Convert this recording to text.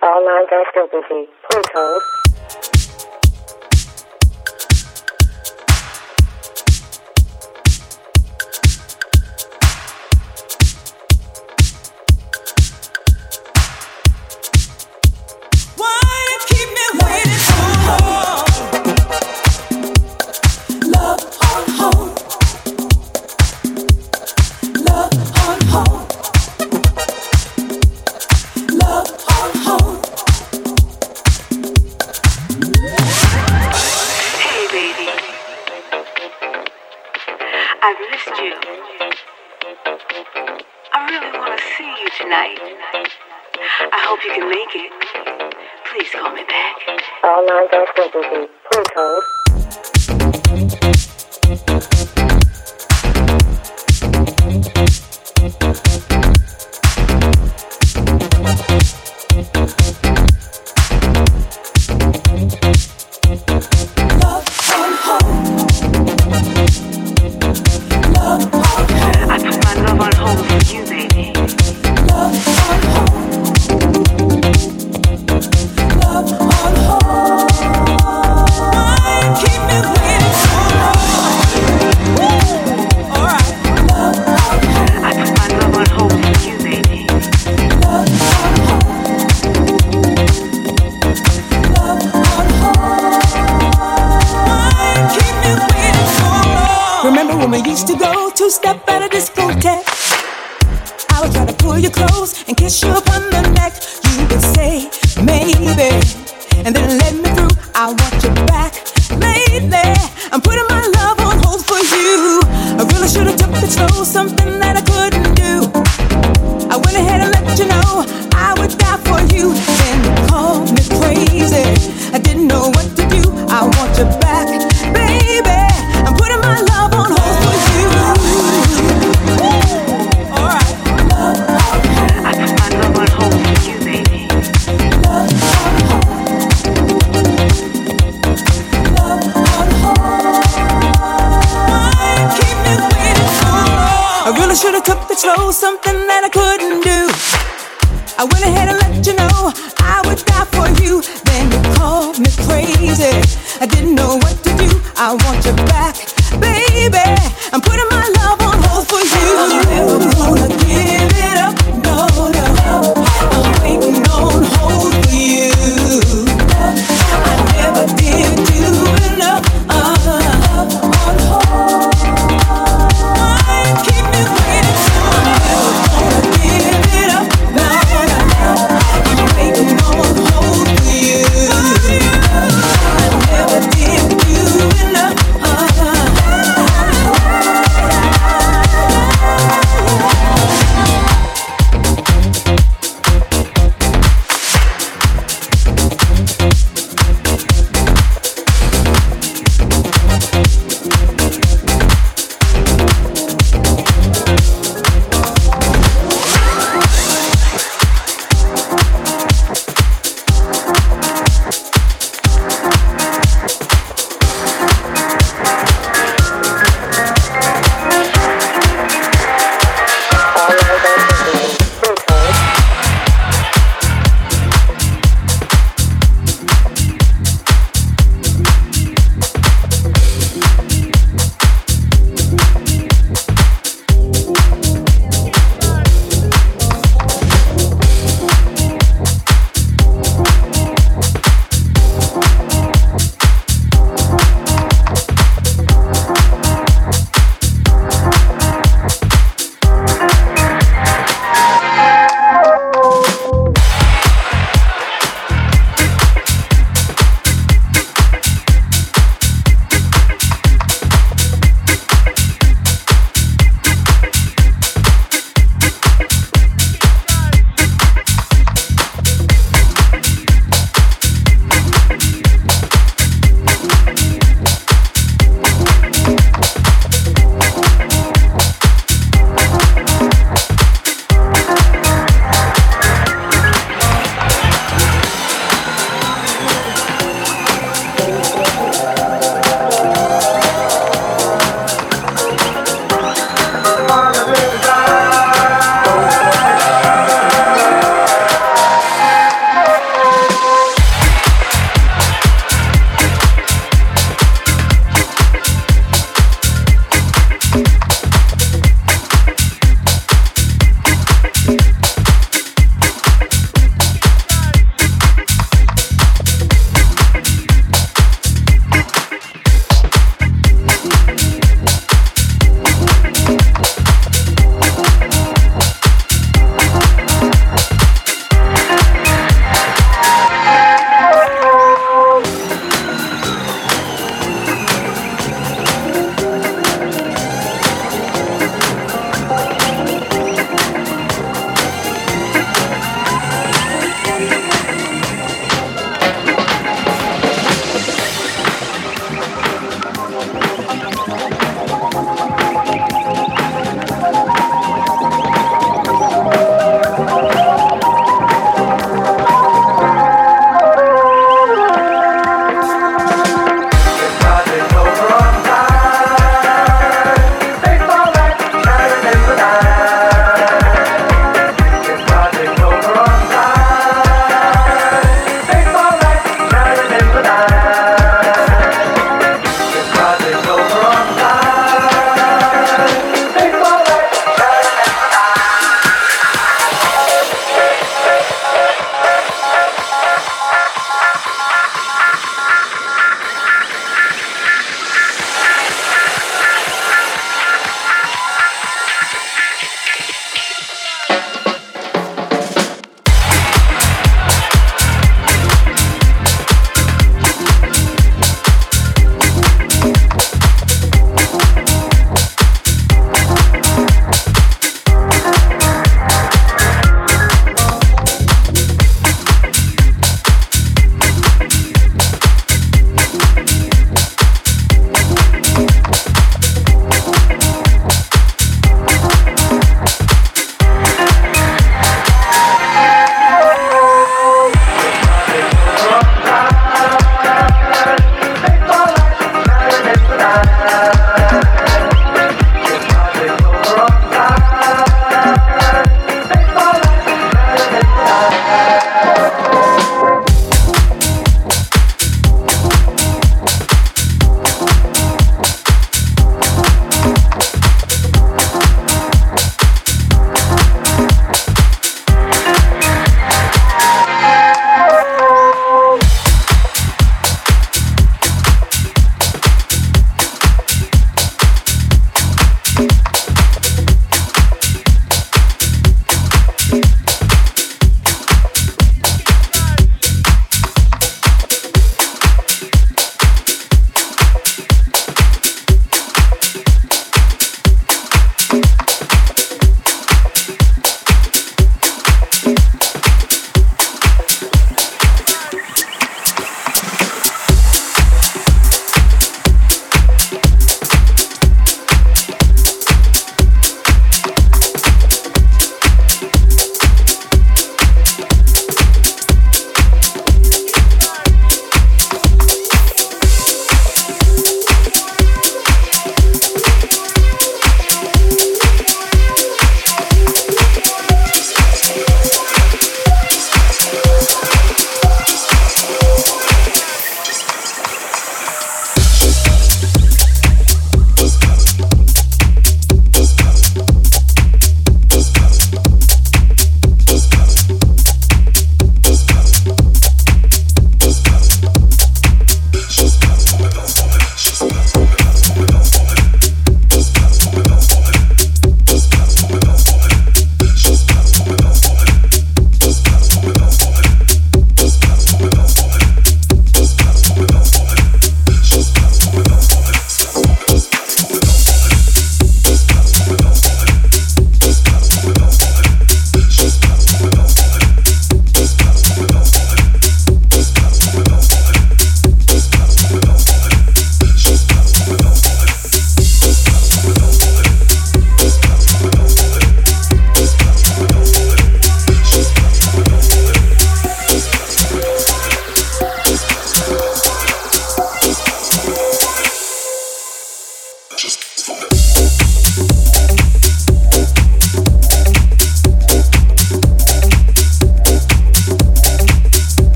All lines are still busy. Please hold. I would die for you? Then you called me crazy. I didn't know what to do. I want you back.